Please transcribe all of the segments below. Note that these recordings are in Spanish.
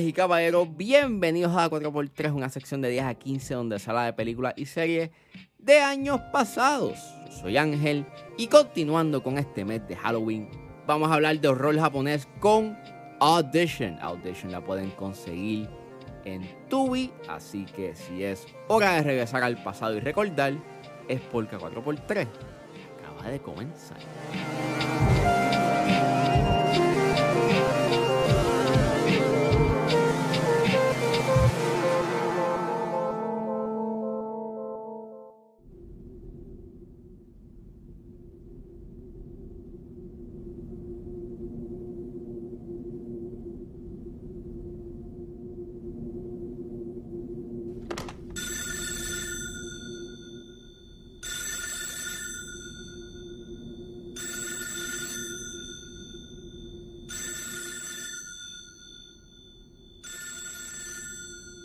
Y caballeros, bienvenidos a 4x3, una sección de 10 a 15 donde se habla de películas y series de años pasados. Soy Ángel y continuando con este mes de Halloween, vamos a hablar de horror japonés con Audition. Audition la pueden conseguir en Tubi, así que si es hora de regresar al pasado y recordar, es porque 4x3 acaba de comenzar.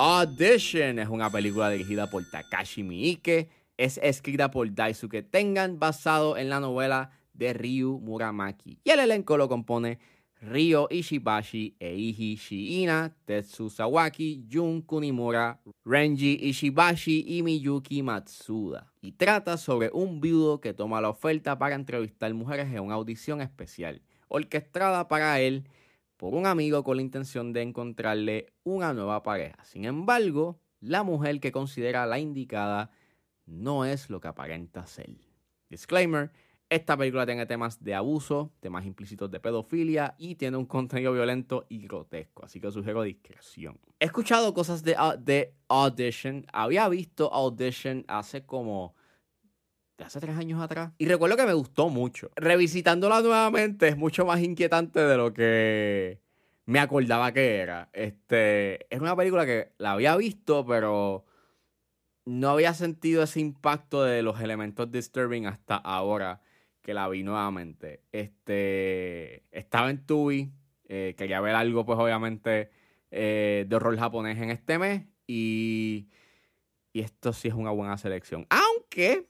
Audition es una película dirigida por Takashi Miike. Es escrita por Daisuke Tengan, basado en la novela de Ryu Muramaki. Y el elenco lo compone Ryo Ishibashi, Eiji Shiina, Tetsu Sawaki, Jun Kunimura, Renji Ishibashi y Miyuki Matsuda. Y trata sobre un viudo que toma la oferta para entrevistar mujeres en una audición especial, orquestada para él por un amigo con la intención de encontrarle una nueva pareja. Sin embargo, la mujer que considera la indicada no es lo que aparenta ser. Disclaimer, esta película tiene temas de abuso, temas implícitos de pedofilia y tiene un contenido violento y grotesco, así que sugiero discreción. He escuchado cosas de, de Audition, había visto Audition hace como de hace tres años atrás. Y recuerdo que me gustó mucho. Revisitándola nuevamente es mucho más inquietante de lo que me acordaba que era. Este, es una película que la había visto, pero no había sentido ese impacto de los elementos disturbing hasta ahora que la vi nuevamente. Este, estaba en Tubi, eh, quería ver algo, pues obviamente, eh, de horror japonés en este mes. Y, y esto sí es una buena selección. Aunque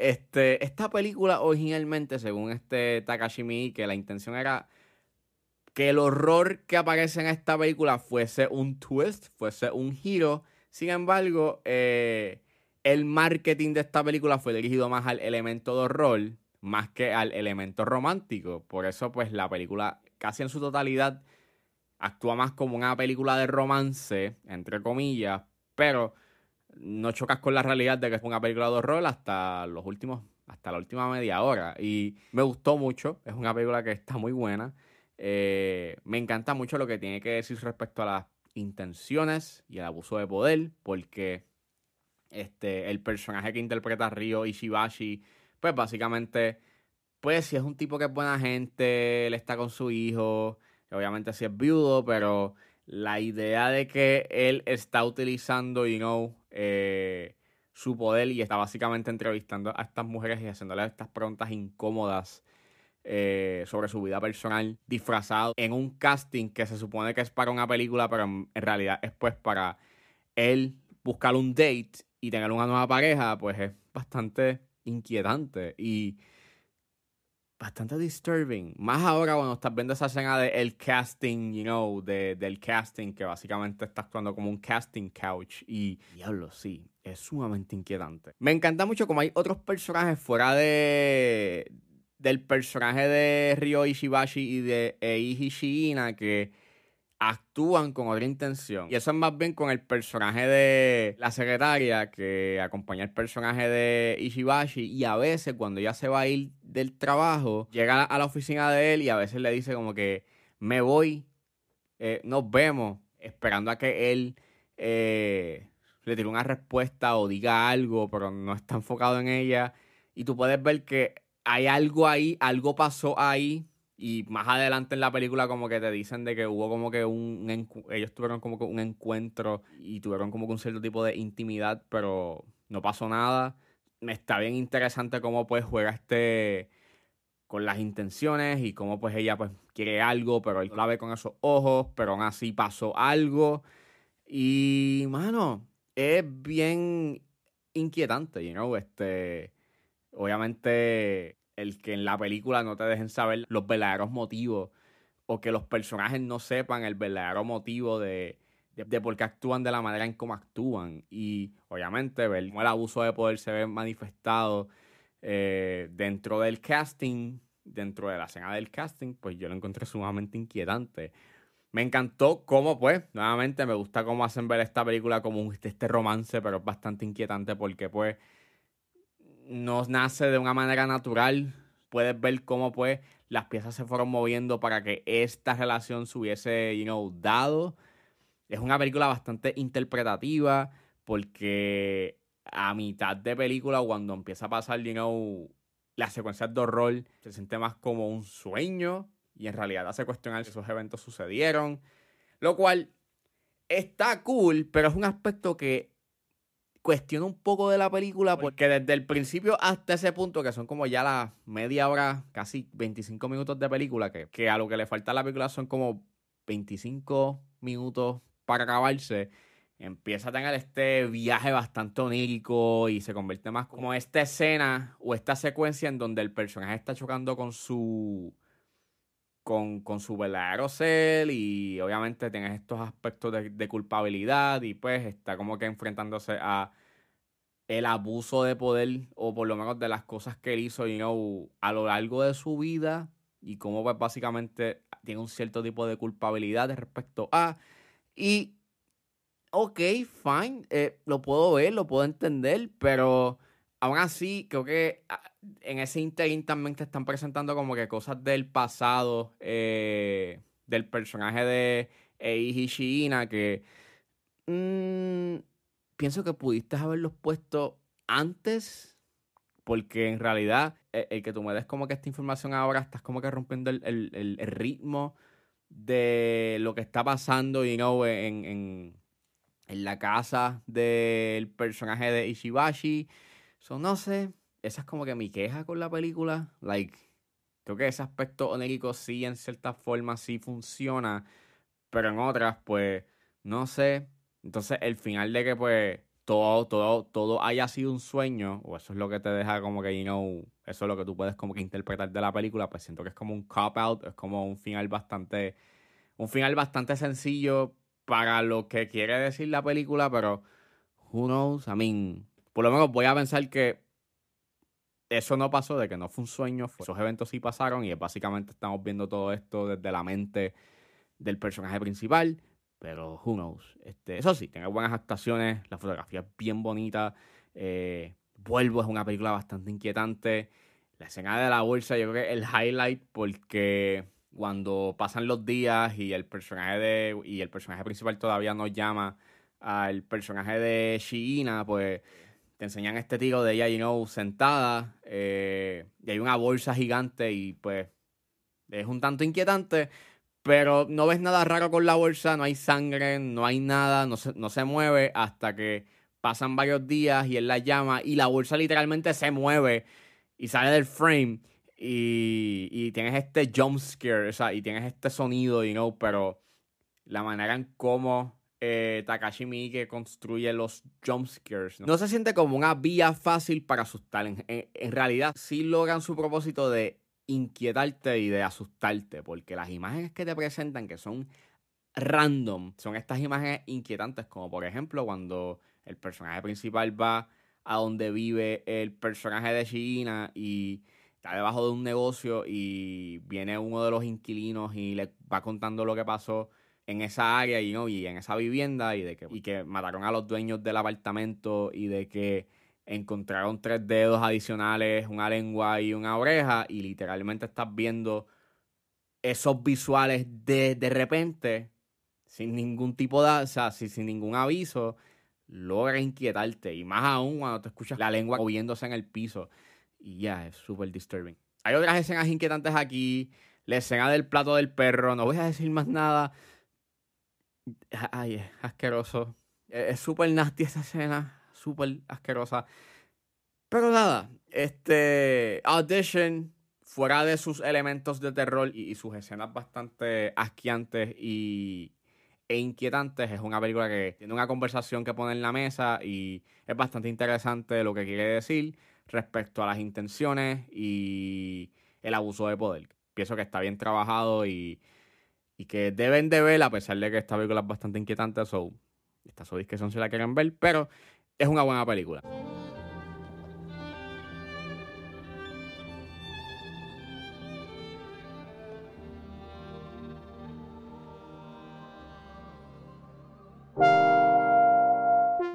este, esta película originalmente, según este Takashi que la intención era que el horror que aparece en esta película fuese un twist, fuese un giro. Sin embargo, eh, el marketing de esta película fue dirigido más al elemento de horror, más que al elemento romántico. Por eso, pues, la película casi en su totalidad actúa más como una película de romance, entre comillas, pero no chocas con la realidad de que es una película de horror hasta los últimos, hasta la última media hora. Y me gustó mucho. Es una película que está muy buena. Eh, me encanta mucho lo que tiene que decir respecto a las intenciones y el abuso de poder. Porque este, el personaje que interpreta Ryo Ishibashi, pues básicamente, pues si es un tipo que es buena gente, él está con su hijo. Obviamente si es viudo, pero la idea de que él está utilizando, you know, eh, su poder y está básicamente entrevistando a estas mujeres y haciéndoles estas preguntas incómodas eh, sobre su vida personal, disfrazado en un casting que se supone que es para una película, pero en, realidad es pues para él buscar un date y tener una nueva pareja, pues es bastante inquietante. Y bastante disturbing. Más ahora cuando estás viendo esa escena del el casting, you know, de, del casting, que básicamente está actuando como un casting couch. Y, diablo, sí, es sumamente inquietante. Me encanta mucho como hay otros personajes fuera de del personaje de Ryo Ishibashi y de Eiji Shiina que actúan con otra intención. Y eso es más bien con el personaje de la secretaria que acompaña al personaje de Ishibashi. Y a veces cuando ella se va a ir del trabajo, llega a la oficina de él y a veces le dice como que me voy, eh, nos vemos, esperando a que él eh, le tire una respuesta o diga algo, pero no está enfocado en ella. Y tú puedes ver que hay algo ahí, algo pasó ahí y más adelante en la película como que te dicen de que hubo como que un... ellos tuvieron como que un encuentro y tuvieron como que un cierto tipo de intimidad, pero no pasó nada. Está bien interesante cómo pues juega este con las intenciones y cómo pues ella pues quiere algo, pero él la ve con esos ojos, pero aún así pasó algo. Y, mano, es bien inquietante, you know, este... Obviamente el que en la película no te dejen saber los verdaderos motivos o que los personajes no sepan el verdadero motivo de, de, por qué actúan de la manera en cómo actúan. Y obviamente ver cómo el abuso de poder se ve manifestado eh, dentro del casting, dentro de la escena del casting, pues yo lo encontré sumamente inquietante. Me encantó cómo, pues, nuevamente me gusta cómo hacen ver esta película como este romance, pero es bastante inquietante porque, pues, no nace de una manera natural. Puedes ver cómo, pues, las piezas se fueron moviendo para que esta relación se hubiese, you know, dado. Es una película bastante interpretativa porque a mitad de película, cuando empieza a pasar, you know, las secuencias de horror, se siente más como un sueño y en realidad hace cuestionar si esos eventos sucedieron. Lo cual está cool, pero es un aspecto que cuestiona un poco de la película porque desde el principio hasta ese punto, que son como ya las media hora, casi 25 minutos de película, que, que a lo que le falta a la película son como 25 minutos para acabarse, empieza a tener este viaje bastante onírico y se convierte más como esta escena o esta secuencia en donde el personaje está chocando con su con, con su verdadero ser y obviamente tienes estos aspectos de, culpabilidad y pues está como que enfrentándose a el abuso de poder o por lo menos de las cosas que él hizo you a lo largo de su vida y cómo pues básicamente tiene un cierto tipo de culpabilidad respecto a y ok, fine, eh, lo puedo ver, lo puedo entender, pero aún así creo que ah, en ese interín también te están presentando como que cosas del pasado eh, del personaje de Eiji Shiina que mm, pienso que pudiste haberlos puesto antes porque en realidad e, el, que tú me des como que esta información ahora estás como que rompiendo el, ritmo de lo que está pasando you know, en la casa del personaje de Ishibashi. So, no sé, esa es como que mi queja con la película. Like, creo que ese aspecto onérico sí, en cierta forma, sí funciona. Pero en otras, pues, no sé. Entonces, el final de que, pues, todo, todo, todo haya sido un sueño, o eso es lo que te deja como que, you know, eso es lo que tú puedes como que interpretar de la película, pues siento que es como un cop-out, es como un final bastante, un final bastante sencillo para lo que quiere decir la película, pero who knows, I mean, por lo menos voy a pensar que eso no pasó, de que no fue un sueño, esos eventos sí pasaron y básicamente estamos viendo todo esto desde la mente del personaje principal, pero who knows. Este, eso sí, tiene buenas actuaciones, la fotografía es bien bonita, eh, Vuelvo es una película bastante inquietante, la escena de la bolsa yo creo que el highlight porque cuando pasan los días y el personaje de y el personaje principal todavía no llama al personaje de Shiina, pues te enseñan este tiro de ella, you know, sentada, eh, y hay una bolsa gigante y pues es un tanto inquietante, pero no ves nada raro con la bolsa, no hay sangre, no hay nada, no se, no se mueve hasta que pasan varios días y él la llama y la bolsa literalmente se mueve y sale del frame y, y tienes este jump scare, o sea, y tienes este sonido, you know, pero la manera en cómo eh, Takashi Miike construye los jumpscares. ¿no? ¿no? se siente como una vía fácil para asustar. En, realidad, sí logran su propósito de inquietarte y de asustarte, porque las imágenes que te presentan, que son random, son estas imágenes inquietantes, como por ejemplo cuando el personaje principal va a donde vive el personaje de China y está debajo de un negocio y viene uno de los inquilinos y le va contando lo que pasó en esa área y, y en esa vivienda y de que, y que mataron a los dueños del apartamento y de que encontraron tres dedos adicionales, una lengua y una oreja y literalmente estás viendo esos visuales de, de repente sin ningún tipo de, o sea, sin, ningún aviso, logra inquietarte. Y más aún cuando te escuchas la lengua moviéndose en el piso. Y ya es súper disturbing. Hay otras escenas inquietantes aquí, la escena del plato del perro, no voy a decir más nada Ay, es asqueroso. Es súper nasty esa escena. Súper asquerosa. Pero nada, este Audition, fuera de sus elementos de terror y, sus escenas bastante asquiantes y, e inquietantes, es una película que tiene una conversación que pone en la mesa y es bastante interesante lo que quiere decir respecto a las intenciones y el abuso de poder. Pienso que está bien trabajado y y que deben de ver, a pesar de que esta película es bastante inquietante, so, esta su discreción si la quieren ver, pero es una buena película.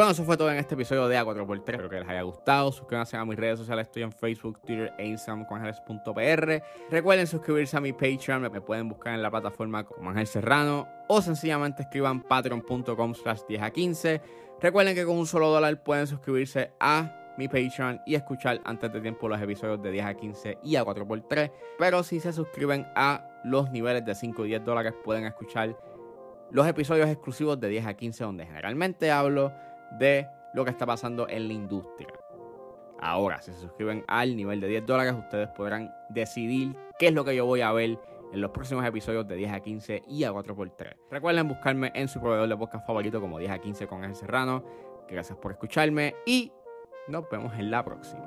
Bueno, eso fue todo en este episodio de A4x3. Espero que les haya gustado. Suscríbanse a mis redes sociales. Estoy en Facebook, Twitter e Instagram con Ángeles.pr. Recuerden suscribirse a mi Patreon. Me pueden buscar en la plataforma como Ángel Serrano. O sencillamente escriban patreon.com slash 10 a 15. Recuerden que con un solo dólar pueden suscribirse a mi Patreon y escuchar antes de tiempo los episodios de 10 a 15 y a 4x3. Pero si se suscriben a los niveles de 5 y 10 dólares pueden escuchar los episodios exclusivos de 10 a 15 donde generalmente hablo de lo que está pasando en la industria. Ahora, si se suscriben al nivel de 10 dólares, ustedes podrán decidir qué es lo que yo voy a ver en los próximos episodios de 10 a 15 y a 4x3. Recuerden buscarme en su proveedor de podcast favorito como 10 a 15 con el Serrano. Gracias por escucharme y nos vemos en la próxima.